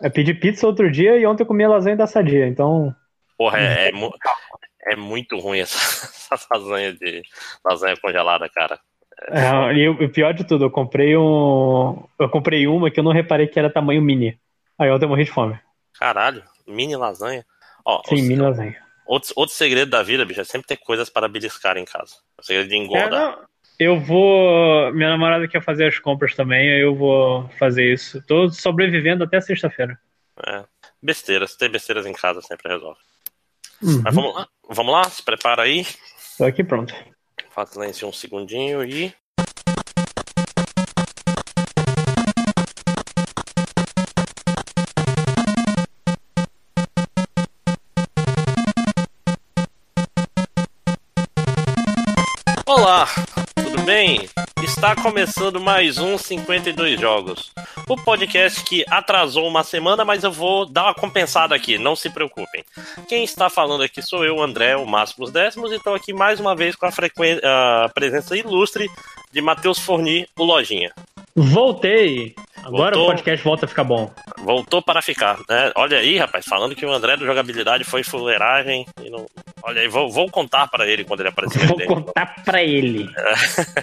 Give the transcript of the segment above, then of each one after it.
Eu pedi pizza outro dia e ontem eu comi lasanha da Sadia, então. Porra, é, é, mu é muito ruim essa, essa, lasanha de lasanha congelada, cara. É, e o pior de tudo, eu comprei um. Eu comprei uma que eu não reparei que era tamanho mini. Aí ontem eu morri de fome. Caralho, mini lasanha. Ó, Sim, mini lasanha. Outro, outro segredo da vida, bicho, é sempre ter coisas para beliscar em casa. O segredo de engordar. Eu vou. Minha namorada quer fazer as compras também, aí eu vou fazer isso. Tô sobrevivendo até sexta-feira. É. Besteiras, ter besteiras em casa sempre resolve. Uhum. Mas vamos lá, vamos lá, se prepara aí. Tô aqui pronto. Faz silêncio um segundinho e. Olá, bem? Está começando mais um 52 Jogos. O podcast que atrasou uma semana, mas eu vou dar uma compensada aqui, não se preocupem. Quem está falando aqui sou eu, André, o Máximos Décimos, e estou aqui mais uma vez com a, a presença ilustre de Matheus Forni, o Lojinha. Voltei! Agora voltou, o podcast volta a ficar bom. Voltou para ficar, né? Olha aí, rapaz, falando que o André do jogabilidade foi fuleiragem. E não... Olha aí, vou, vou contar para ele quando ele aparecer. Vou contar para ele.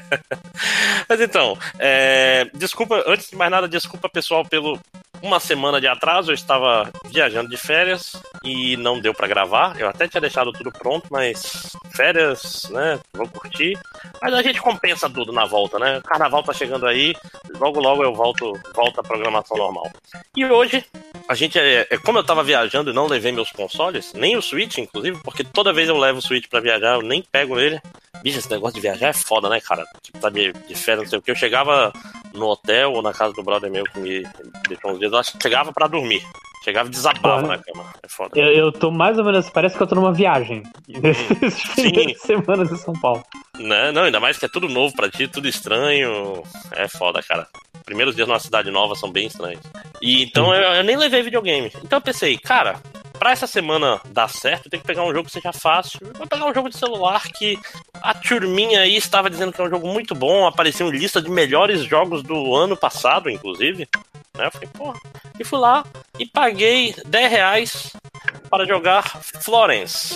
Mas então, é... desculpa, antes de mais nada, desculpa pessoal pelo uma semana de atraso. Eu estava viajando de férias e não deu para gravar. Eu até tinha deixado tudo pronto, mas férias, né? Vou curtir. Mas a gente compensa tudo na volta, né? O carnaval tá chegando aí, logo logo eu volto volta à programação normal. E hoje, a gente é, é, como eu tava viajando e não levei meus consoles, nem o Switch, inclusive, porque toda vez eu levo o Switch para viajar, eu nem pego ele. Bicho, esse negócio de viajar é foda, né, cara? Tipo, tá de, de férias, não sei o que. Eu chegava no hotel ou na casa do brother meu que me deixou uns dias, eu chegava para dormir. Chegava e desabava na cama. É foda. Eu, eu tô mais ou menos. Parece que eu tô numa viagem. Hum, sim. semanas em São Paulo. Não, não, ainda mais que é tudo novo pra ti, tudo estranho. É foda, cara. Primeiros dias numa cidade nova são bem estranhos. E então eu, eu nem levei videogame. Então eu pensei, cara, pra essa semana dar certo, tem que pegar um jogo que seja fácil. Vou pegar um jogo de celular que a turminha aí estava dizendo que é um jogo muito bom, apareceu em lista de melhores jogos do ano passado, inclusive. Né? Eu falei, porra. E fui lá e paguei 10 reais para jogar Florence.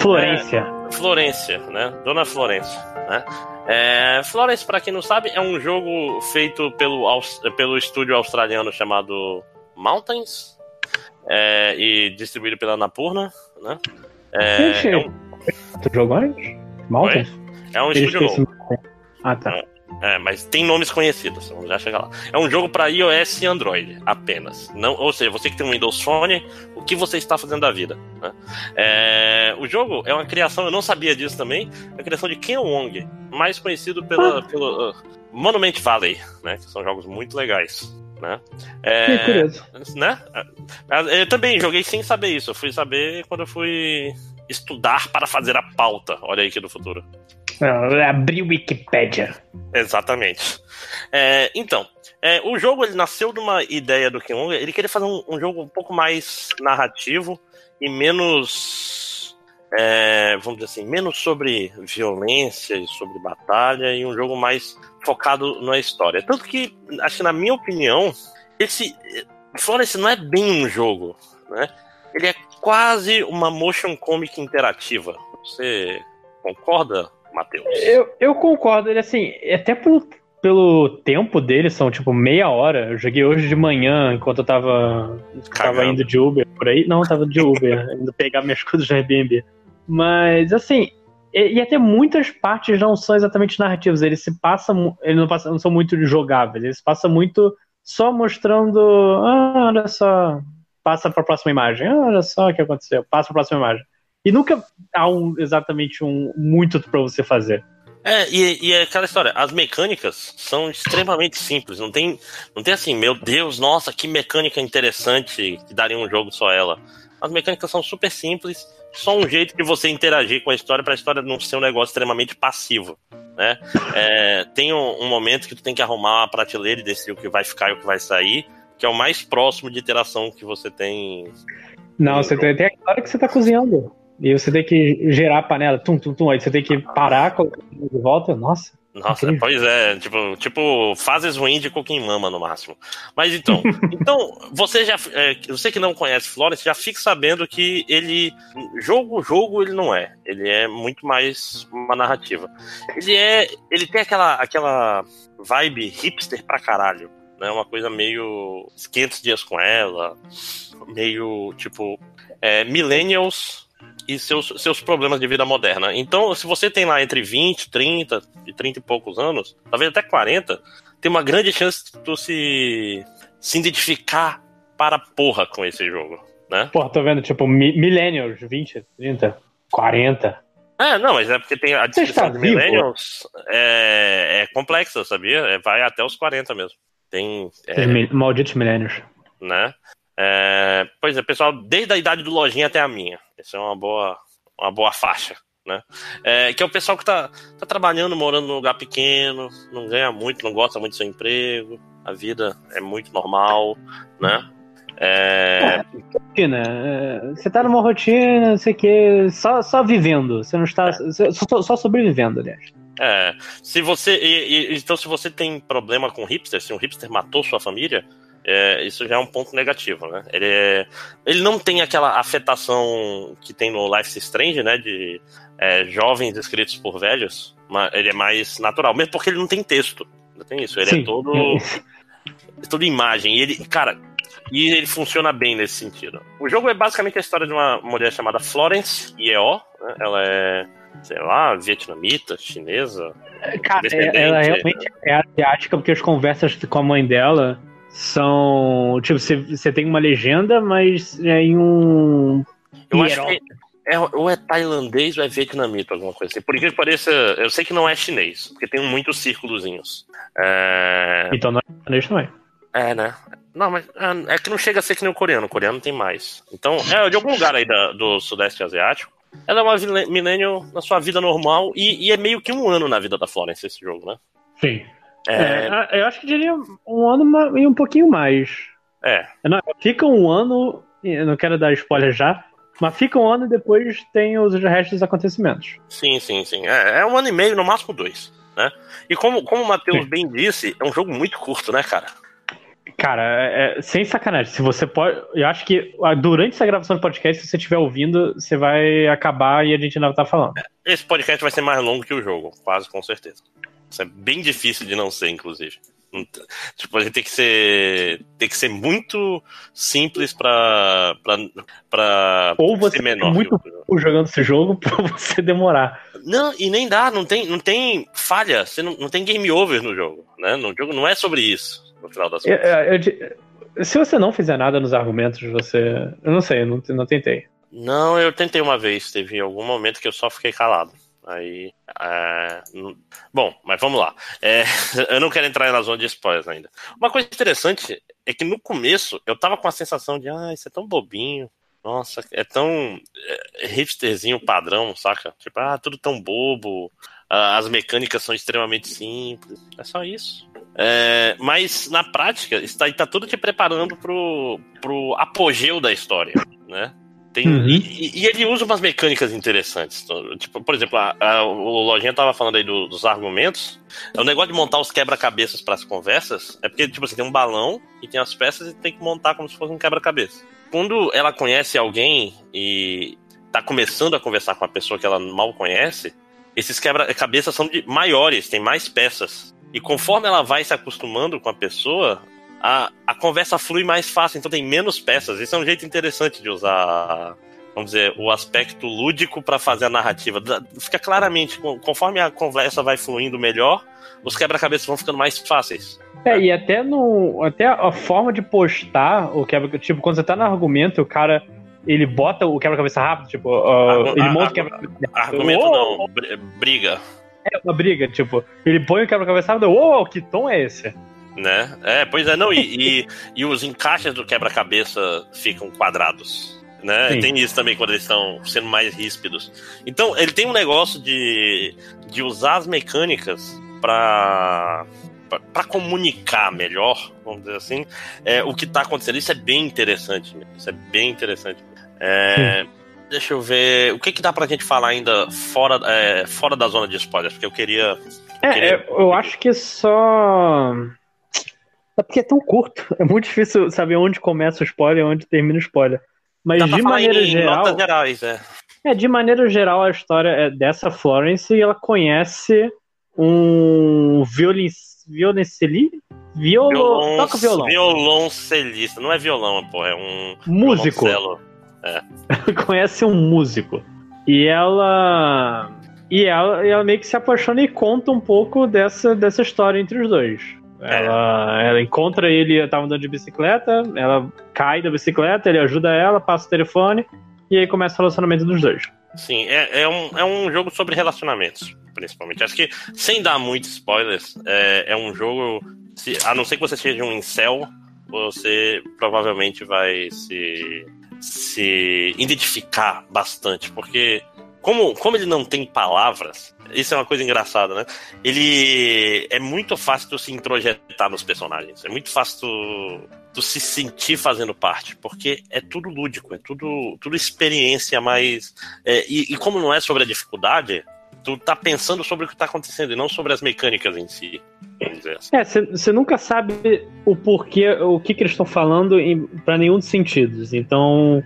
Florência. É, Florência, né? Dona Florência, né? É, Florence, para quem não sabe, é um jogo feito pelo, pelo estúdio australiano chamado Mountains é, e distribuído pela Napurna, né? É, é um... Tu jogou antes? Mountains? É um estúdio novo. Ah, tá. É. Mas tem nomes conhecidos, vamos já chegar lá. É um jogo para iOS e Android apenas. Não, ou seja, você que tem um Windows Phone, que você está fazendo da vida? Né? É, o jogo é uma criação, eu não sabia disso também, é a criação de Ken Wong, mais conhecido pela, ah. pelo uh, Monument Valley, né? Que são jogos muito legais. Né? É, curioso. Né? É, eu também joguei sem saber isso. Eu fui saber quando eu fui estudar para fazer a pauta. Olha aí que do futuro. Abrir Wikipedia. Exatamente. É, então, é, o jogo ele nasceu de uma ideia do Wong. Ele queria fazer um, um, jogo um pouco mais narrativo e menos, é, vamos dizer assim, menos sobre violência e sobre batalha e um jogo mais focado na história. Tanto que, acho que na minha opinião, esse Florence não é bem um jogo, né? Ele é quase uma motion comic interativa. Você concorda Matheus? Eu, eu concordo, ele assim, até pelo, pelo tempo dele, são tipo meia hora. Eu joguei hoje de manhã, enquanto eu tava, tava indo de Uber por aí. Não, tava de Uber, indo pegar minhas coisas no Airbnb. Mas assim, e, até muitas partes não são exatamente narrativas, eles se passam, eles não, passam, não são muito jogáveis, eles passam muito só mostrando, ah, olha só, passa para a próxima imagem, ah, olha só o que aconteceu, passa para a próxima imagem. E nunca há um, exatamente um muito para você fazer. É, e, e é aquela história, as mecânicas são extremamente simples, não tem, não tem assim, meu Deus, nossa, que mecânica interessante que daria um jogo só ela. As mecânicas são super simples, só um jeito de você interagir com a história para a história não ser um negócio extremamente passivo. Né? É, tem um, um, momento que tu tem que arrumar uma prateleira e decidir o que vai ficar e o que vai sair que é o mais próximo de interação que você tem. Não, você tem, tem a hora que você tá cozinhando. E você tem que gerar a panela, tum, tum, tum. Aí você tem que parar, colocar de volta. Nossa. Nossa, incrível. pois é, tipo, tipo, fases ruins de Cooking Mama no máximo. Mas então, então você já, é, você que não conhece Florence, já fique sabendo que ele, jogo, jogo ele não é. Ele é muito mais uma narrativa. Ele é, ele tem aquela, aquela vibe hipster pra caralho, né? Uma coisa meio 500 dias com ela, meio tipo é, millennials e seus, seus problemas de vida moderna. Então, se você tem lá entre 20, 30 e 30 e poucos anos, talvez até 40, tem uma grande chance de tu se, se identificar para porra com esse jogo, né? Porra, tô vendo, tipo, millennials, 20, 30, 40. É, não, mas é porque tem a descrição de millennials é, é complexa, sabia? É, vai até os 40 mesmo. Tem. É, Malditos millennials. Né? É, pois é, pessoal, desde a idade do lojinha até a minha. Essa é uma boa, uma boa faixa. Né? É, que é o pessoal que está tá trabalhando, morando num lugar pequeno, não ganha muito, não gosta muito do seu emprego, a vida é muito normal, né? É... rotina. É, você tá numa rotina, não sei o que, só, só vivendo. Você não está. É. Só, só, sobrevivendo, aliás. É. Se você. E, e, então, se você tem problema com hipster, se um hipster matou sua família, é, isso já é um ponto negativo, né? Ele, é, ele não tem aquela afetação que tem no Life is Strange, né? De é, jovens escritos por velhos. Mas ele é mais natural, mesmo porque ele não tem texto. Não tem isso. Ele é Sim. é todo. É todo imagem. E ele, cara, e ele funciona bem nesse sentido. O jogo é basicamente a história de uma mulher chamada Florence Yeo. Né? Ela é, sei lá, vietnamita, chinesa. Cara, ela realmente é asiática porque as conversas com a mãe dela são. Tipo, você tem uma legenda, mas é em um. Eu acho que é, ou é tailandês ou é vietnamita, alguma coisa assim. Por que pareça, eu sei que não é chinês, porque tem muitos círculozinhos. É... Então não é chinês também. É, né? Não, mas é, é que não chega a ser que nem o coreano. O coreano tem mais. Então, é de algum lugar aí da, do Sudeste Asiático. Ela é uma millennial na sua vida normal e, e, é meio que um ano na vida da Florence esse jogo, né? Sim. É... É, eu acho que diria um ano e um pouquinho mais. É. Não, fica um ano, não quero dar spoiler já, mas fica um ano e depois tem os restos dos acontecimentos. Sim, sim, sim. É, é um ano e meio, no máximo dois. Né? E como, como o Matheus bem disse, é um jogo muito curto, né, cara? Cara, é, é, sem sacanagem. Se você pode. Eu acho que ah, durante essa gravação do podcast, se você estiver ouvindo, você vai acabar e a gente não vai estar falando. Esse podcast vai ser mais longo que o jogo, quase com certeza. Isso é bem difícil de não ser, inclusive. Tipo, a gente tem que ser. Tem que ser muito simples pra. pra, pra Ou você ser menor. muito jogando esse jogo pra você demorar. Não, e nem dá, não tem, não tem falha, você não, não tem game over no jogo. Né? No jogo não é sobre isso, no final das contas. Eu, eu, se você não fizer nada nos argumentos, você. Eu não sei, eu não, não tentei. Não, eu tentei uma vez, teve algum momento que eu só fiquei calado. Aí. É... Bom, mas vamos lá. É... Eu não quero entrar na zona de spoilers ainda. Uma coisa interessante é que no começo eu tava com a sensação de, ah, isso é tão bobinho. Nossa, é tão é, hipsterzinho padrão, saca? Tipo, ah, tudo tão bobo. As mecânicas são extremamente simples. É só isso. É, mas na prática, está, está tudo te preparando pro, pro apogeu da história, né? Tem, uhum. e, e, ele usa umas mecânicas interessantes. Tipo, por exemplo, a, a, o Lojinha tava falando aí do, dos argumentos. O negócio de montar os quebra-cabeças para as conversas é porque, tipo, você tem um balão e tem as peças e tem que montar como se fosse um quebra-cabeça. Quando ela conhece alguém e tá começando a conversar com uma pessoa que ela mal conhece, esses quebra-cabeças são de maiores, tem mais peças. E conforme ela vai se acostumando com a pessoa, a, a conversa flui mais fácil, então tem menos peças. Esse é um jeito interessante de usar, vamos dizer, o aspecto lúdico para fazer a narrativa. Fica claramente, conforme a conversa vai fluindo melhor, os quebra-cabeças vão ficando mais fáceis. É, e até no. Até a forma de postar o quebra Tipo, quando você tá no argumento, o cara. Ele bota o quebra-cabeça rápido, tipo, uh, ele monta o quebra-cabeça. Argumento oh! não, briga. É uma briga, tipo, ele põe o quebra-cabeça rápido, uou, que tom é esse? Né? É, pois é, não, e, e, e os encaixes do quebra-cabeça ficam quadrados. Né? Tem isso também quando eles estão sendo mais ríspidos. Então, ele tem um negócio de, de usar as mecânicas para para comunicar melhor, vamos dizer assim, é, o que está acontecendo. Isso é bem interessante. Isso é bem interessante. É, deixa eu ver. O que, que dá pra gente falar ainda fora, é, fora da zona de spoilers? Porque eu queria. É, queria... É, eu acho que só. É porque é tão curto. É muito difícil saber onde começa o spoiler e onde termina o spoiler. Mas de maneira geral. Gerais, é. é, de maneira geral, a história é dessa Florence e ela conhece um violin, violonceli? Violo... Violon... Toca violão. Violoncelista. Não é violão, pô, é um. Músico. É. conhece um músico. E ela. E ela, ela meio que se apaixona e conta um pouco dessa, dessa história entre os dois. É. Ela, ela encontra ele, tava andando de bicicleta, ela cai da bicicleta, ele ajuda ela, passa o telefone, e aí começa o relacionamento dos dois. Sim, é, é, um, é um jogo sobre relacionamentos, principalmente. Acho que, sem dar muitos spoilers, é, é um jogo. Se, a não ser que você seja um incel, você provavelmente vai se, se identificar bastante, porque como, como ele não tem palavras, isso é uma coisa engraçada, né? Ele é muito fácil tu se introjetar nos personagens. É muito fácil tu, tu se sentir fazendo parte, porque é tudo lúdico, é tudo, tudo experiência mais. É, e, e, como não é sobre a dificuldade, tu tá pensando sobre o que tá acontecendo e não sobre as mecânicas em si. Assim. É, você nunca sabe o porquê, o que, que eles estão falando para nenhum dos sentidos. Então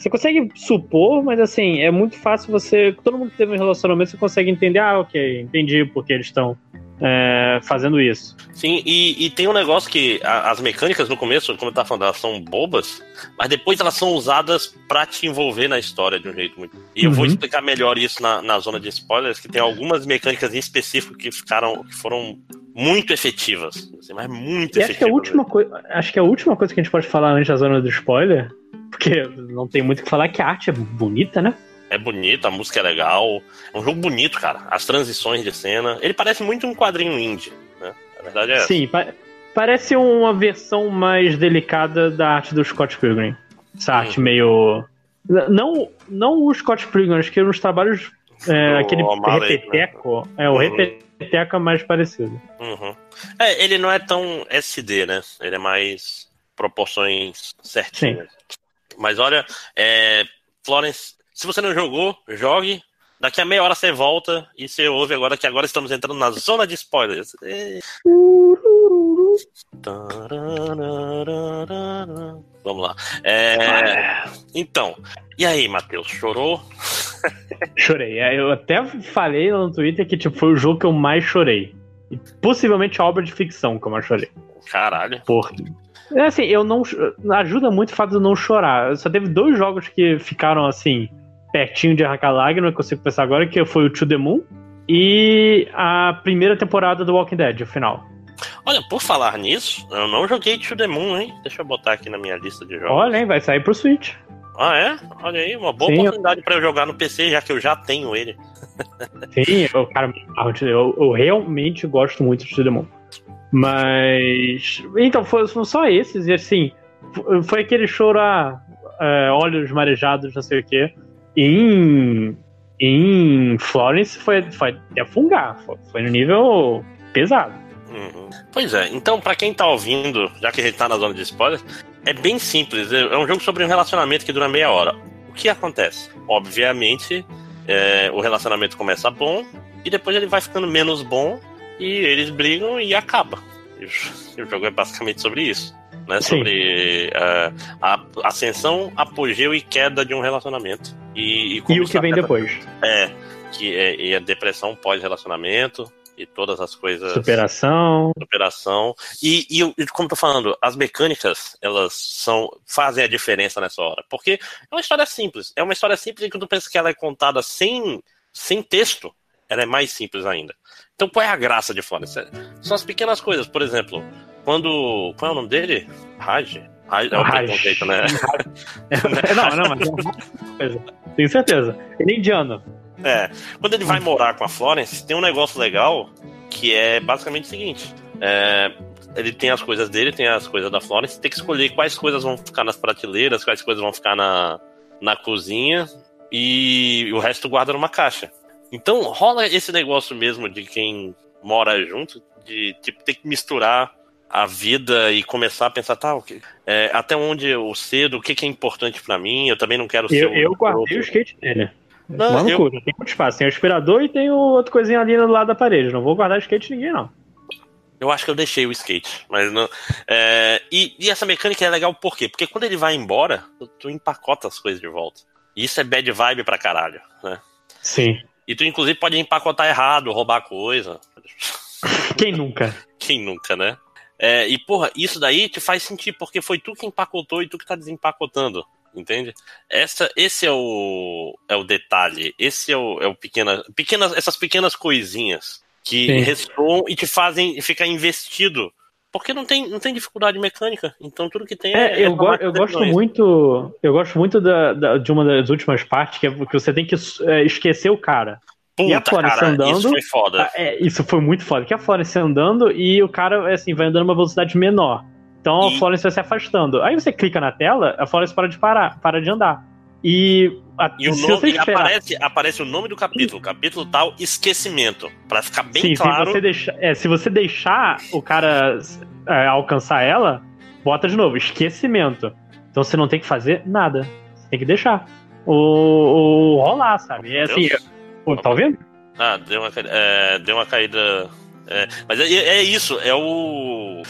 você consegue supor, mas assim, é muito fácil você. Todo mundo que teve um relacionamento, você consegue entender, ah, ok, entendi porque eles estão é, fazendo isso. Sim, e, e, tem um negócio que a, as mecânicas no começo, como eu tava falando, elas são bobas, mas depois elas são usadas para te envolver na história de um jeito muito. E eu vou uhum. explicar melhor isso na, na zona de spoilers, que tem algumas mecânicas em específico que ficaram. que foram muito efetivas. Assim, mas muito e efetivas. Acho que, a última coisa, acho que a última coisa que a gente pode falar antes da zona do spoiler porque não tem muito o que falar que a arte é bonita, né? É bonita, a música é legal. É um jogo bonito, cara. As transições de cena. Ele parece muito um quadrinho indie, né? A verdade é. Sim, pa parece uma versão mais delicada da arte do Scott Pilgrim. Essa arte hum. meio. Não, não o Scott Pilgrim, acho que nos trabalhos. É, aquele Marley, repeteco. Né? É, o uhum. repeteco é mais parecido. Uhum. É, ele não é tão SD, né? Ele é mais proporções certinhas. Sim. Mas olha, é, Florence, se você não jogou, jogue. Daqui a meia hora você volta e você ouve agora que agora estamos entrando na zona de spoilers. Vamos lá. É, então, e aí, Matheus, chorou? Chorei. É, eu até falei no Twitter que tipo, foi o jogo que eu mais chorei. E possivelmente a obra de ficção que eu mais chorei. Caralho. Por, é assim, eu não. Ajuda muito o fato de eu não chorar. Só teve dois jogos que ficaram assim, pertinho de arrancar lágrima, que eu consigo pensar agora, que foi o To The Moon e a primeira temporada do Walking Dead, o final. Olha, por falar nisso, eu não joguei To The Moon, hein? Deixa eu botar aqui na minha lista de jogos. Olha, hein, vai sair pro Switch. Ah, é? Olha aí, uma boa Sim, oportunidade eu... para eu jogar no PC, já que eu já tenho ele. Sim, eu, cara, eu, eu realmente gosto muito de Moon. Mas. Então, foram só esses, e assim, foi aquele choro a é, olhos marejados, não sei o quê. Em, em Florence foi, foi até fungar, foi, foi no nível pesado. Uhum. Pois é, então para quem tá ouvindo, já que a gente tá na zona de spoilers, é bem simples. É, é um jogo sobre um relacionamento que dura meia hora. O que acontece? Obviamente, é, o relacionamento começa bom e depois ele vai ficando menos bom e eles brigam e acaba. E o jogo é basicamente sobre isso. Né? Sobre uh, a ascensão, apogeu e queda de um relacionamento. E, e, e o que vem depois. É, que é, e a depressão pós-relacionamento e todas as coisas. Superação. Superação. E, e, como eu tô falando, as mecânicas, elas são fazem a diferença nessa hora. Porque é uma história simples. É uma história simples e quando tu pensa que ela é contada sem, sem texto, ela é mais simples ainda. Então qual é a graça de Florence? São as pequenas coisas, por exemplo, quando. Qual é o nome dele? Raj? Raj é o preconceito, né? não, não, mas é tenho certeza. Ele é indiano. É. Quando ele vai morar com a Florence, tem um negócio legal que é basicamente o seguinte. É, ele tem as coisas dele, tem as coisas da Florence, tem que escolher quais coisas vão ficar nas prateleiras, quais coisas vão ficar na, na cozinha e o resto guarda numa caixa. Então rola esse negócio mesmo de quem mora junto, de tipo, ter que misturar a vida e começar a pensar, tá, okay, é, até onde eu cedo, o que, que é importante para mim, eu também não quero ser. Eu, eu guardei o skate dele. Não, eu... tem muito espaço. Tem o aspirador e tem o outra coisinha ali do lado da parede. Não vou guardar skate de ninguém, não. Eu acho que eu deixei o skate, mas não. É, e, e, essa mecânica é legal por quê? Porque quando ele vai embora, tu, tu empacota as coisas de volta. E isso é bad vibe pra caralho, né? Sim. E tu, inclusive, pode empacotar errado, roubar coisa. Quem nunca? Quem nunca, né? É, e, porra, isso daí te faz sentir, porque foi tu que empacotou e tu que tá desempacotando. Entende? Essa, esse é o, é o detalhe. Esse é o, é o pequena, pequenas, essas pequenas coisinhas que Sim. ressoam e te fazem ficar investido. Porque não tem, não tem dificuldade mecânica, então tudo que tem é. é eu, go eu gosto muito. Eu gosto muito da, da, de uma das últimas partes, que é que você tem que é, esquecer o cara. Puta, e a Florence andando. Isso foi foda. É, isso foi muito foda. Que a Florence andando e o cara assim, vai andando uma velocidade menor. Então a Florence vai se afastando. Aí você clica na tela, a Florence para de parar, para de andar. E, a, e o nome, esperar... aparece, aparece o nome do capítulo, capítulo tal, esquecimento. para ficar bem Sim, claro. Se você, deixar, é, se você deixar o cara é, alcançar ela, bota de novo, esquecimento. Então você não tem que fazer nada. Você tem que deixar. O, o rolar, sabe? É assim. Pô, tá ouvindo? Ah, deu uma, é, deu uma caída. É, mas é, é, isso, é o.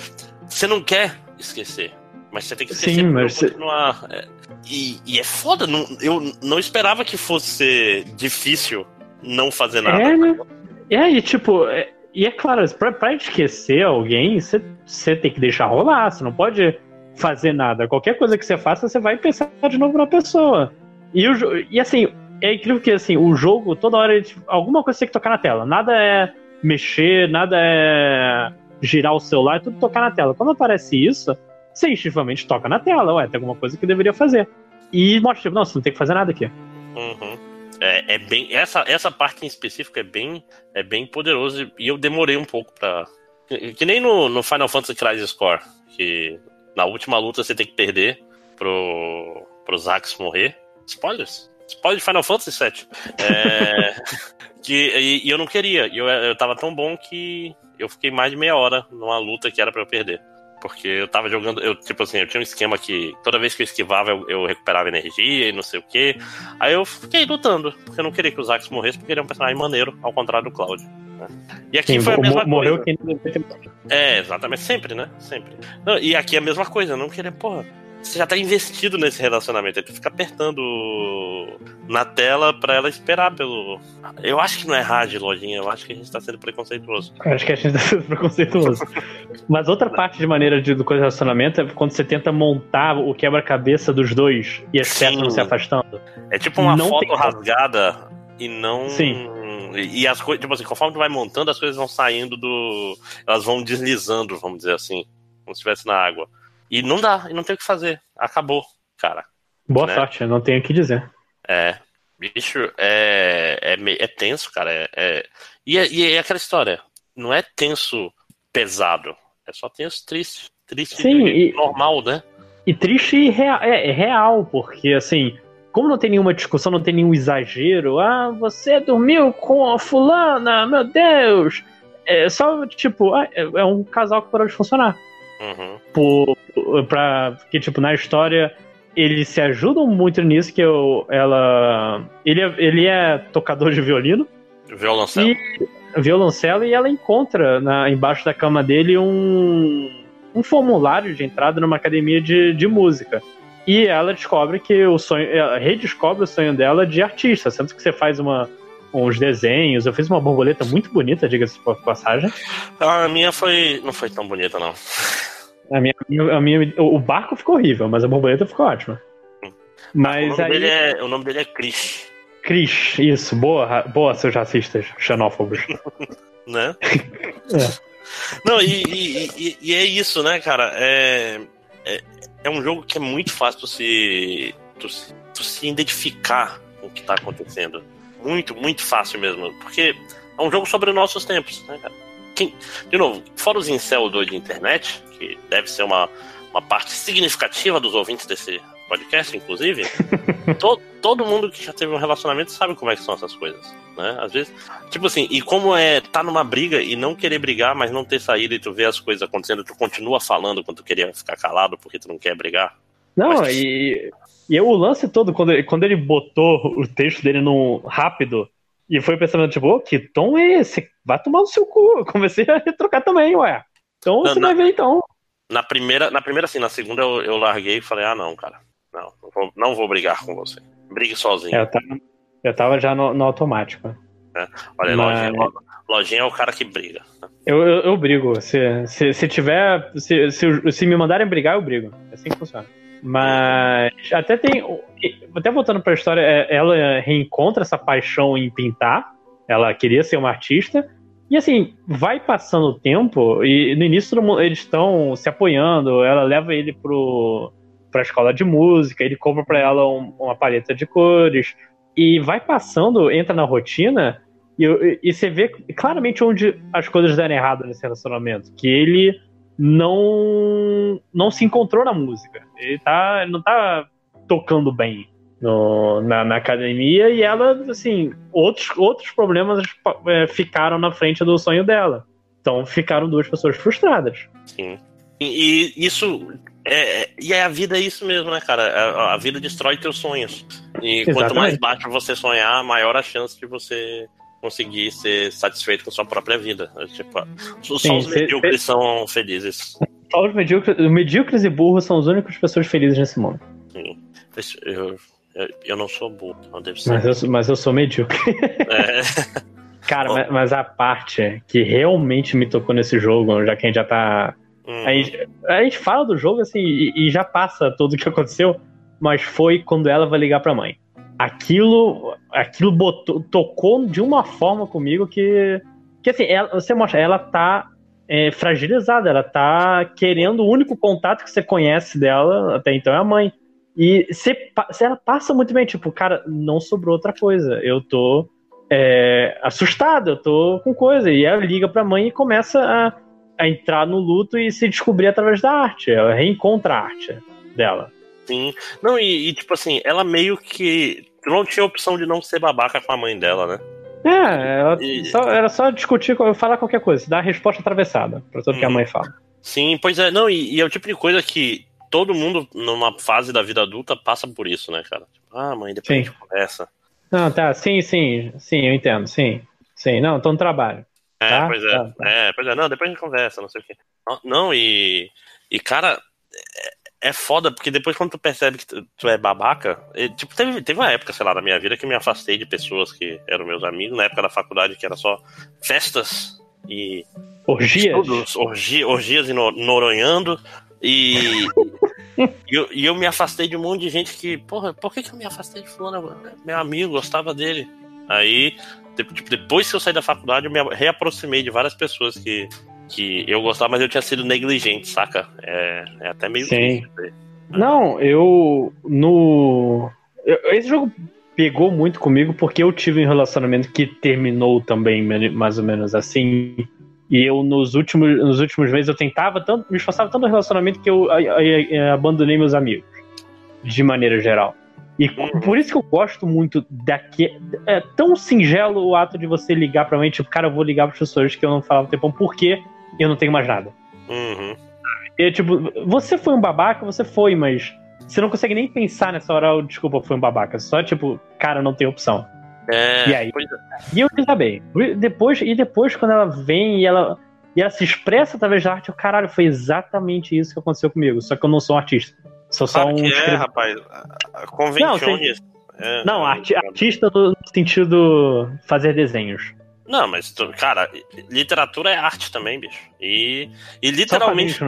Você não quer esquecer. Mas você tem que esquecer Sim, mas continuar. É, e, e, é foda, não, eu não esperava que fosse difícil não fazer nada. É, né? É, e tipo, é, e é claro, pra, pra esquecer alguém, você, tem que deixar rolar, você não pode fazer nada. Qualquer coisa que você faça, você vai pensar de novo na pessoa. E, o, e assim, é incrível que assim, o jogo, toda hora, alguma coisa você tem que tocar na tela. Nada é mexer, nada é girar o celular, é tudo tocar na tela. Quando aparece isso, você instintivamente toca na tela, ué, tem alguma coisa que deveria fazer. E mostra, tipo, não, você não tem que fazer nada aqui. Uhum. É, é, bem. Essa, essa parte em específico é bem, é bem poderoso e eu demorei um pouco pra. Que, que nem no, no Final Fantasy Crisis Core, que na última luta você tem que perder pro, pro Zax morrer. Spoilers? Spoiler de Final Fantasy VII. É, que, e, e, eu não queria. Eu, eu tava tão bom que eu fiquei mais de meia hora numa luta que era para eu perder. Porque eu tava jogando, eu, tipo assim, eu tinha um esquema que toda vez que eu esquivava, eu, eu recuperava energia e não sei o que. Aí eu fiquei lutando, porque eu não queria que o Zax morresse, porque ele é um personagem maneiro, ao contrário do Cloud. Né? E aqui Sim, foi a mesma morreu coisa. Quem É, exatamente, sempre, né? Sempre. Não, e aqui é a mesma coisa, eu não queria, porra você já tá investido nesse relacionamento. Aí tu fica apertando na tela pra ela esperar pelo. Eu acho que não é hard, lojinha. Eu acho que a gente tá sendo preconceituoso. Eu acho que a gente tá sendo preconceituoso. Mas outra parte de maneira de, do relacionamento é quando você tenta montar o quebra-cabeça dos dois e as Sim. peças não se afastando. É tipo uma não foto rasgada e não. Sim. E as coisas, tipo assim, conforme tu vai montando, as coisas vão saindo do. Elas vão deslizando, vamos dizer assim. Como se estivesse na água. E não dá, e não tem o que fazer. Acabou, cara. Boa né? sorte, não tenho o que dizer. É. Bicho, é, é, é tenso, cara. É, é, e, é, e é aquela história. Não é tenso pesado. É só tenso triste. Triste Sim, e, normal, né? E triste e real, é, é, real, porque assim, como não tem nenhuma discussão, não tem nenhum exagero, ah, você dormiu com a fulana, meu Deus! É só, tipo, ah, é, é um casal que parou de funcionar. Uhum. Por, pra, que, tipo, na história eles se ajudam muito nisso, que eu, ela. Ele é, ele é tocador de violino. Violoncelo. E, violoncelo, e ela encontra na, embaixo da cama dele um, um formulário de entrada numa academia de, de música. E ela descobre que o sonho. Ela redescobre o sonho dela de artista. Sempre que você faz uma, uns desenhos. Eu fiz uma borboleta muito bonita, diga-se por passagem. A minha foi. não foi tão bonita, não. A minha, a minha, o barco ficou horrível, mas a borboleta ficou ótima. Mas o, nome aí... dele é, o nome dele é Chris. Chris, isso. Boa, boa seus racistas xenófobos. né? é. Não, e, e, e, é isso, né, cara? É, é, é, um jogo que é muito fácil tu se, tu, tu se identificar com o que tá acontecendo. Muito, muito fácil mesmo. Porque é um jogo sobre nossos tempos, né, cara? Quem, de novo, fora os incel do de internet, que deve ser uma, uma parte significativa dos ouvintes desse, podcast, inclusive, to, todo mundo que já teve um relacionamento sabe como é que são essas coisas, né? Às vezes, tipo assim, e como é tá numa briga e não querer brigar, mas não ter saída e tu vê as coisas acontecendo, tu continua falando quando tu queria ficar calado porque tu não quer brigar. Não, mas, e, e o lance todo, quando ele, quando ele botou o texto dele no rápido, e foi pensando, tipo, oh, que tom é esse? Vai tomar no seu cu. Eu comecei a trocar também, ué. Então você na, vai ver então. Na primeira, na primeira, assim, na segunda eu, eu larguei e falei, ah não, cara. Não, não vou, não vou brigar com você. Brigue sozinho. É, eu, tava, eu tava já no, no automático. É. Olha, Mas... lojinha, lojinha é o cara que briga. Eu, eu, eu, brigo. Se, se, se tiver. Se, se, se me mandarem brigar, eu brigo. É assim que funciona. Mas até tem. Até voltando pra história, é, ela reencontra essa paixão em pintar. Ela queria ser uma artista. E assim, vai passando o tempo, e no início mundo, eles estão se apoiando, ela leva ele pro, pra escola de música, ele compra para ela um, uma paleta de cores, e vai passando, entra na rotina, e, e, você vê claramente onde as coisas deram errado nesse relacionamento. Que ele não não se encontrou na música. Ele, tá, ele não tá tocando bem no, na, na, academia e ela, assim, outros, outros problemas é, ficaram na frente do sonho dela. Então ficaram duas pessoas frustradas. Sim. E, e isso. É, e é a vida é isso mesmo, né, cara? A, a vida destrói teus sonhos. E Exatamente. quanto mais baixo você sonhar, maior a chance de você conseguir ser satisfeito com sua própria vida. É, tipo, só Sim, os medíocres são felizes. Só os medíocres, medíocres e burros são as únicas pessoas felizes nesse mundo. Sim. Eu, eu, eu não sou burro, não deve ser. Mas eu, mas eu sou medíocre. É. Cara, mas, mas, a parte que realmente me tocou nesse jogo, já que a gente já tá. Uhum. A, gente, a, gente, fala do jogo assim e, e já passa tudo o que aconteceu, mas foi quando ela vai ligar pra mãe aquilo, aquilo botou, tocou de uma forma comigo que, que assim, ela, você mostra, ela tá é, fragilizada, ela tá querendo o único contato que você conhece dela até então é a mãe. E se ela passa muito bem, tipo, cara, não sobrou outra coisa. Eu tô é, assustado, eu tô com coisa. E ela liga pra mãe e começa a, a entrar no luto e se descobrir através da arte. Ela reencontra a arte dela. Sim. Não, e, e, tipo assim, ela meio que não tinha opção de não ser babaca com a mãe dela, né? É, ela e... só, era só discutir, falar qualquer coisa, dar a resposta atravessada pra tudo hum. que a uhum. mãe fala. Sim, pois é, não, e, e, é o tipo de coisa que todo mundo, numa fase da vida adulta, passa por isso, né, cara? Tipo, ah, mãe, depois sim. a gente conversa. Não, tá, sim, sim, sim, eu entendo, sim. Sim, não, tô no trabalho. É, tá? pois é, tá, tá. é, pois é, não, depois a gente conversa, não sei o quê. Não, não e, e cara, é foda, porque depois quando tu percebe que tu, é babaca, tipo, teve, teve uma época, sei lá, na minha vida que me afastei de pessoas que eram meus amigos, na época da faculdade que era só festas e. Orgias? Estudos, orgia, orgias e noronhando. E, e, eu, e eu me afastei de um monte de gente que, porra, por que, que eu me afastei de fulano? Meu amigo, gostava dele. Aí, tipo, depois que eu saí da faculdade, eu me reaproximei de várias pessoas que que eu gostava, mas eu tinha sido negligente, saca? É, é até meio Sim. Não, eu. No. Esse jogo pegou muito comigo porque eu tive um relacionamento que terminou também, mais ou menos assim. E eu, nos últimos, nos últimos meses, eu tentava tanto, me esforçava tanto no relacionamento que eu, eu, eu abandonei meus amigos. De maneira geral. E uhum. por isso que eu gosto muito daqui. É tão singelo o ato de você ligar pra mim, tipo, cara, eu vou ligar pros pessoas que eu não falava tempão, porque eu não tenho mais nada. Uhum. E, tipo, você foi um babaca, você foi, mas você não consegue nem pensar nessa hora, oh, desculpa, foi um babaca. Só, tipo, cara, não tem opção. É, e aí? É. E eu bem. Depois, e depois, quando ela vem e ela, e ela se expressa através da arte, eu, caralho, foi exatamente isso que aconteceu comigo. Só que eu não sou um artista. Sou só um. Que é, rapaz. Convenções. Não, é, não arti artista no sentido fazer desenhos. Não, mas, cara, literatura é arte também, bicho. E, e literalmente.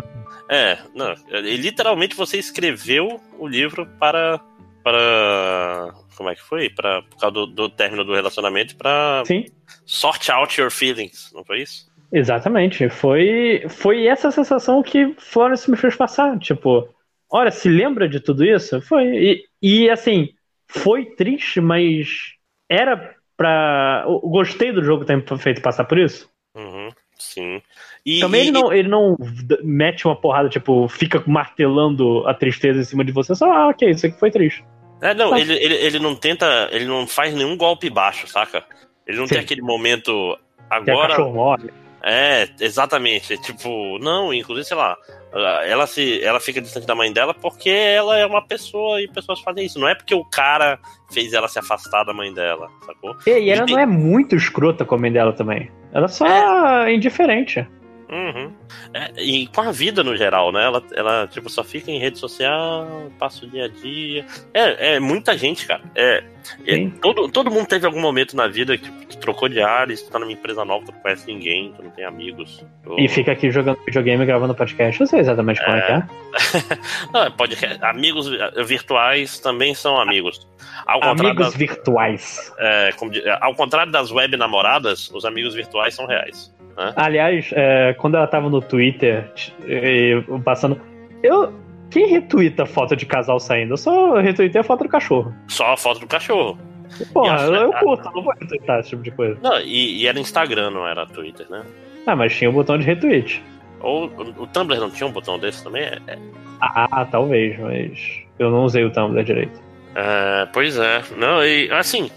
É, não. E literalmente você escreveu o livro para. para como é que foi? Para, por causa do, do término do relacionamento, para Sim. sort out your feelings, não foi isso? Exatamente. Foi, foi essa sensação que Florence me fez passar. Tipo, olha, se lembra de tudo isso? Foi. E, e assim, foi triste, mas era pra. Eu gostei do jogo ter feito passar por isso. Uhum. Sim. E, Também e, ele, não, ele não mete uma porrada, tipo, fica martelando a tristeza em cima de você, só, ah, ok, isso aqui foi triste. É, não, ele, ele, ele não tenta, ele não faz nenhum golpe baixo, saca? Ele não Sim. tem aquele momento agora. Que morre. É, exatamente. É tipo, não, inclusive, sei lá, ela se ela fica distante da mãe dela porque ela é uma pessoa e pessoas fazem isso. Não é porque o cara fez ela se afastar da mãe dela, sacou? E, e ela e não é muito escrota com a mãe dela também. Ela só é, é indiferente. Uhum. É, e com a vida no geral, né? Ela, ela tipo, só fica em rede social, passa o dia a dia. É, é muita gente, cara. É, é todo, todo mundo teve algum momento na vida que tipo, trocou de áreas, tu tá numa empresa nova, tu não conhece ninguém, tu não tem amigos. Tu... E fica aqui jogando videogame gravando podcast. Eu sei exatamente como é, que é. não, pode, amigos virtuais também são amigos. Ao amigos das, virtuais. É, como, ao contrário das web namoradas, os amigos virtuais são reais. Né? Aliás, é, quando ela tava no Twitter, passando. Eu. Quem retuita foto de casal saindo? Eu só retuitei a foto do cachorro. Só a foto do cachorro. Porra, eu, eu curto, não vou retweetar esse tipo de coisa. Não, e, e, era Instagram, não era Twitter, né? Ah, mas tinha o botão de retweet. Ou o Tumblr não tinha um botão desse também? É, é... Ah, talvez, mas eu não usei o Tumblr direito. É, pois é. Não, e assim,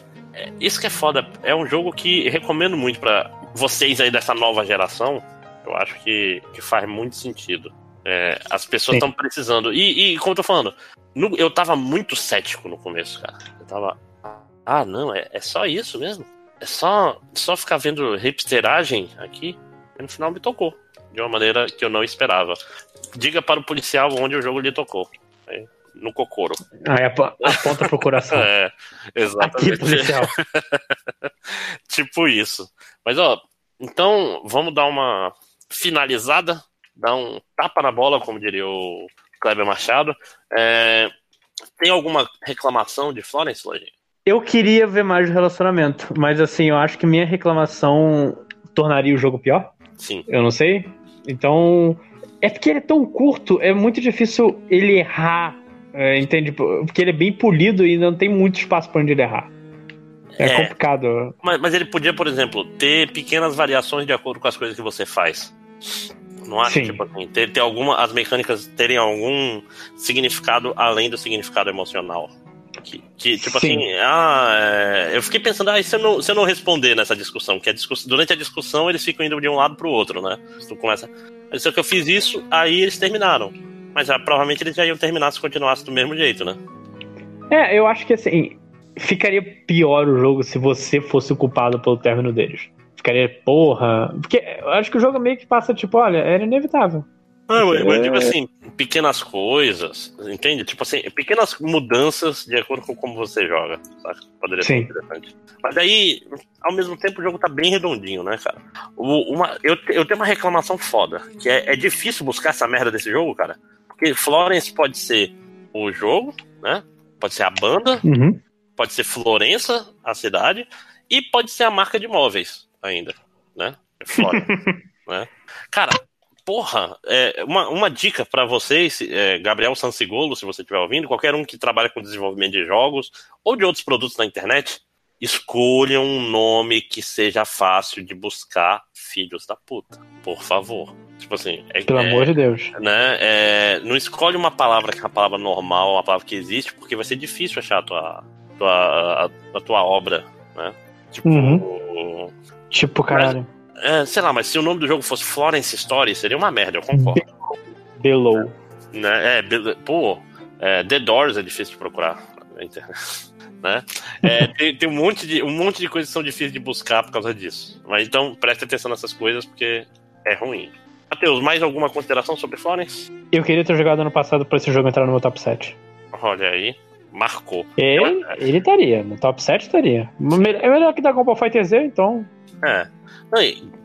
isso que é foda. É um jogo que recomendo muito para vocês aí dessa nova geração, eu acho que, que faz muito sentido. É, as pessoas estão precisando. E, e, como eu tô falando, no, eu tava muito cético no começo, cara. Eu tava. Ah, não, é, é só isso mesmo? É só, só ficar vendo hipsteragem aqui? E no final me tocou. De uma maneira que eu não esperava. Diga para o policial onde o jogo lhe tocou. É, no Cocoro. Ah, é aponta pro coração. é, exatamente. Aqui, policial. tipo isso. Mas, ó, então vamos dar uma finalizada, dar um tapa na bola, como diria o Kleber Machado. É, tem alguma reclamação de Florence, Lojinha? Eu queria ver mais o relacionamento, mas assim, eu acho que minha reclamação tornaria o jogo pior. Sim. Eu não sei. Então. É porque ele é tão curto, é muito difícil ele errar é, entende? Porque ele é bem polido e não tem muito espaço para onde ele errar. É, é complicado. Mas, mas, ele podia, por exemplo, ter pequenas variações de acordo com as coisas que você faz. Não acho, tipo assim, ter, ter alguma, as mecânicas terem algum significado além do significado emocional. Que, que tipo Sim. assim, ah, é, eu fiquei pensando, ah, se eu, não, se eu não responder nessa discussão? Que a discuss, durante a discussão eles ficam indo de um lado pro outro, né? Se tu começa. Só que eu fiz isso, aí eles terminaram. Mas ah, provavelmente eles já iam terminar se continuasse do mesmo jeito, né? É, eu acho que assim, ficaria pior o jogo se você fosse o culpado pelo término deles. Ficaria, porra. Porque eu acho que o jogo meio que passa, tipo, olha, era inevitável. Não, eu, eu digo assim, pequenas coisas, entende? Tipo assim, pequenas mudanças de acordo com como você joga, sabe? Poderia Sim. ser interessante. Mas daí, ao mesmo tempo, o jogo tá bem redondinho, né, cara? O, uma, eu, eu tenho uma reclamação foda, que é, é difícil buscar essa merda desse jogo, cara, porque Florence pode ser o jogo, né? Pode ser a banda, uhum. pode ser Florença, a cidade, e pode ser a marca de móveis ainda, né? Florence, né? Cara, porra, é, uma, uma dica para vocês, é, Gabriel Sansigolo, se você estiver ouvindo, qualquer um que trabalha com desenvolvimento de jogos ou de outros produtos na internet, escolha um nome que seja fácil de buscar, filhos da puta, por favor. Tipo assim. É, Pelo é, amor de Deus. Né, é, não escolhe uma palavra que é uma palavra normal, uma palavra que existe, porque vai ser difícil achar a tua, tua, a, a tua obra, né? Tipo. Uhum. Tipo, caralho. Mas, é, sei lá, mas se o nome do jogo fosse Florence Story, seria uma merda, eu concordo. Below. Né? É, pô, é, The Doors é difícil de procurar na internet. Né? É, tem, tem, um, monte de, um monte de coisas que são difíceis de buscar por causa disso. Mas então preste atenção nessas coisas porque é ruim. Matheus, mais alguma consideração sobre Florence? Eu queria ter jogado ano passado pra esse jogo entrar no meu top 7. Olha aí, marcou. Ele, ele estaria, no top 7 estaria. É melhor que da Copa Fighter Z, então. É.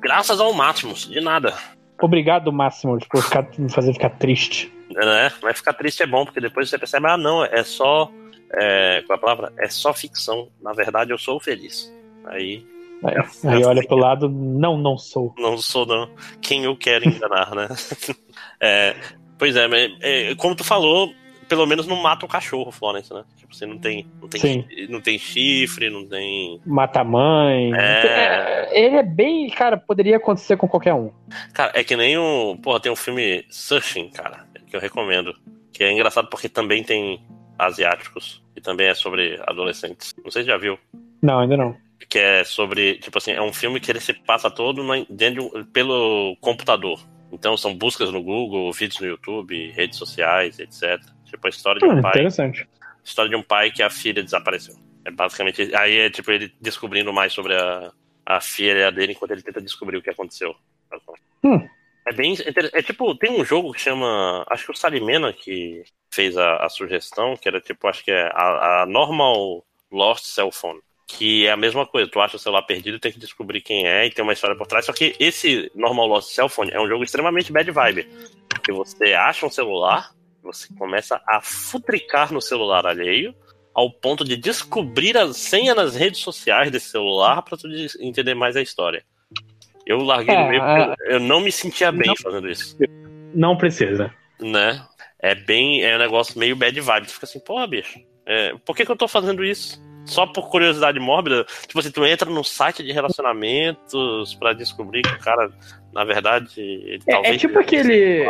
graças ao Máximos, de nada. Obrigado, Máximos, por ficar, me fazer ficar triste. É, mas ficar triste é bom, porque depois você percebe, ah, não, é só. É, qual é a palavra? É só ficção. Na verdade, eu sou feliz. Aí Aí, é, aí olha pro lado, não, não sou. Não sou, não. Quem eu quero enganar, né? é, pois é, mas, é, como tu falou, pelo menos não mata o cachorro, Florence, né? Tipo, você não tem, não tem, não tem chifre, não tem. Mata a mãe. É... Ele é bem, cara, poderia acontecer com qualquer um. Cara, é que nem o. Porra, tem um filme Searching, cara, que eu recomendo. Que é engraçado porque também tem asiáticos. E também é sobre adolescentes. Não sei se já viu. Não, ainda não. Que é sobre, tipo assim, é um filme que ele se passa todo dentro, pelo computador. Então são buscas no Google, vídeos no YouTube, redes sociais, etc. Tipo a história de um hum, pai. Interessante. História de um pai que a filha desapareceu. É basicamente. Aí é tipo ele descobrindo mais sobre a, a filha dele enquanto ele tenta descobrir o que aconteceu. Hum. É bem. É tipo, tem um jogo que chama. Acho que o Salimena que fez a, a sugestão, que era tipo, acho que é a, a Normal Lost Cell Phone que é a mesma coisa. Tu acha o celular perdido, tem que descobrir quem é e tem uma história por trás. Só que esse Normal Lost Cell Phone é um jogo extremamente bad vibe. Porque você acha um celular, você começa a futricar no celular alheio, ao ponto de descobrir a senha nas redes sociais desse celular para tu entender mais a história. Eu larguei é, no meio porque é... eu não me sentia bem não, fazendo isso. Não precisa. Né? É bem. É um negócio meio bad vibe. Tu fica assim, porra, bicho. É, por que, que eu tô fazendo isso? Só por curiosidade mórbida, tipo assim, tu entra no site de relacionamentos para descobrir que o cara, na verdade, ele é, talvez. É tipo aquele.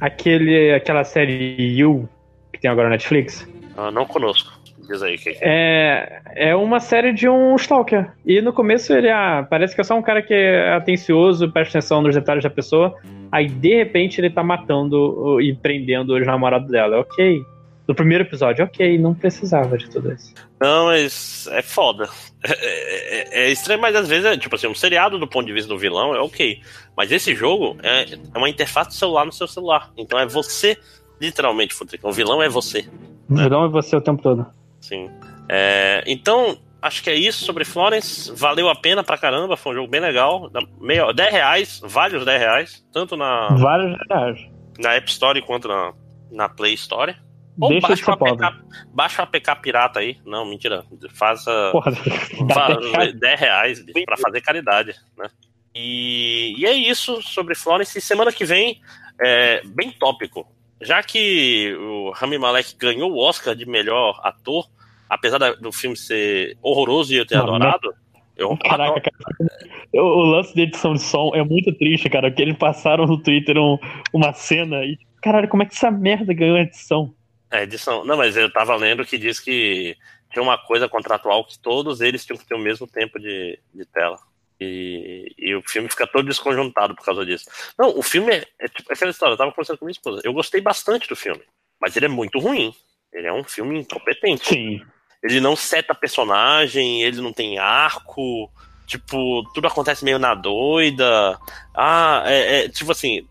Aquele. Aquela série You que tem agora na Netflix. Ah, não conosco. Diz aí que é. É uma série de um Stalker. E no começo ele ah, parece que é só um cara que é atencioso, presta atenção nos detalhes da pessoa. Aí de repente ele tá matando e prendendo o namorado dela. Ok no primeiro episódio, ok, não precisava de tudo isso. Não, mas é foda. É, é, é, estranho, mas às vezes é tipo assim, um seriado do ponto de vista do vilão é ok. Mas esse jogo é, é uma interface de celular no seu celular. Então é você, literalmente, O vilão é você. O né? vilão é você o tempo todo. Sim. É, então, acho que é isso sobre Florence. Valeu a pena pra caramba, foi um jogo bem legal. Meio, 10 reais, vários 10 reais. Tanto na. Vários reais. Na App Store quanto na, na Play Store. Ou Deixa baixa, o APK, baixa o APK pirata aí. Não, mentira. Faça, Porra, faça 10 reais para fazer caridade, né? E, e, é isso sobre Florence. Semana que vem, é, bem tópico. Já que o Rami Malek ganhou o Oscar de melhor ator, apesar do filme ser horroroso e eu ter não, adorado, eu Caraca, cara. O lance de edição de som é muito triste, cara. Porque eles passaram no Twitter um, uma cena e. Caralho, como é que essa merda ganhou edição? É, edição. Não, mas eu tava lendo que diz que tinha uma coisa contratual que todos eles tinham que ter o mesmo tempo de, de tela. E, e, o filme fica todo desconjuntado por causa disso. Não, o filme é, é tipo aquela história, eu tava conversando com minha esposa. Eu gostei bastante do filme, mas ele é muito ruim. Ele é um filme incompetente. Sim. Ele não seta personagem, ele não tem arco. Tipo, tudo acontece meio na doida. Ah, é, é tipo assim,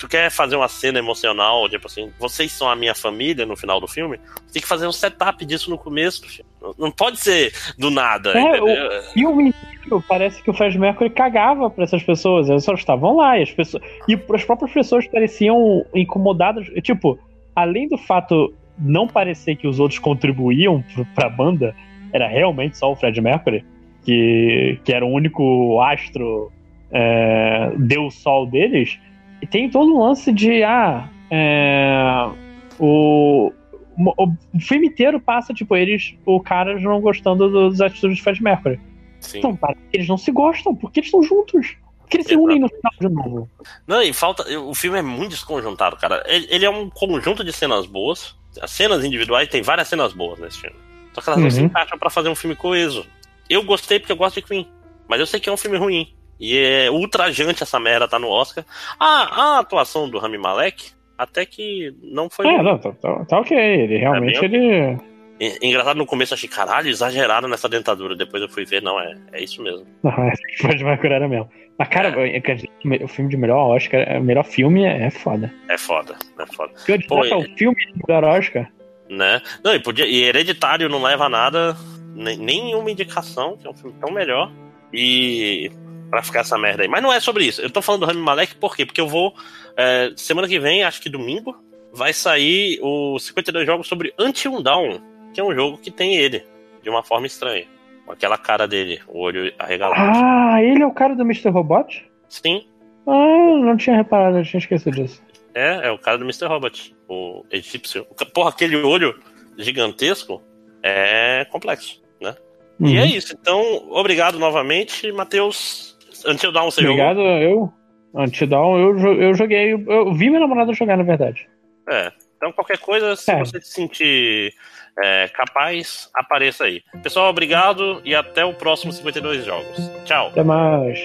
tu quer fazer uma cena emocional, tipo assim, vocês são a minha família no final do filme, tem que fazer um setup disso no começo do filme. Não pode ser do nada. É, o filme parece que o Fred Mercury cagava para essas pessoas, elas só estavam lá e as pessoas e as próprias pessoas pareciam incomodadas, tipo, além do fato não parecer que os outros contribuíam para a banda, era realmente só o Fred Mercury, que, que era o único astro é, Deus Sol deles e tem todo um lance de, ah, é, o, o, o, filme inteiro passa, tipo, eles, o cara não gostando dos atitudes de Fred Mercury. Sim. Então, para, eles não se gostam, porque eles estão juntos. Porque eles Exato. se unem no final de novo. Não, e falta. O filme é muito desconjuntado, cara. Ele, ele, é um conjunto de cenas boas. As cenas individuais tem várias cenas boas nesse filme. Só que elas uhum. não se encaixam pra fazer um filme coeso. Eu gostei porque eu gosto de Queen. Mas eu sei que é um filme ruim. E é ultrajante essa merda tá no Oscar. Ah, a atuação do Rami Malek até que não foi. É, não, tá, tá, tá, ok. Ele realmente é ele. Engraçado no começo, achei, caralho, exagerado nessa dentadura. Depois eu fui ver, não, é, é isso mesmo. Não, é Mercury era mesmo. Mas, cara, é. o filme de melhor Oscar, o melhor filme é, é foda. É foda, é foda. Pô, é o filme de melhor Oscar. Né? Não, e, podia, e Hereditário não leva nada, nem, nenhuma indicação, que é um filme tão melhor. E pra ficar essa merda aí. Mas não é sobre isso. Eu tô falando do Rami Malek por quê? Porque eu vou. É, semana que vem, acho que domingo, vai sair o 52 jogos sobre Until Dawn, que é um jogo que tem ele, de uma forma estranha. Com aquela cara dele, o olho arregalado. Ah, ele é o cara do Mr. Robot? Sim. Ah, não tinha reparado, eu tinha esquecido disso. É, é o cara do Mr. Robot, o egípcio. Porra, aquele olho gigantesco é complexo, né? Uhum. E é isso. Então, obrigado novamente, Matheus. Until Dawn você Obrigado, jogou? eu. Until Dawn eu, eu joguei. Eu vi minha namorada jogar, na verdade. É. Então, qualquer coisa, se é. você se sentir é, capaz, apareça aí. Pessoal, obrigado e até o próximo 52 Jogos. Tchau. Até mais.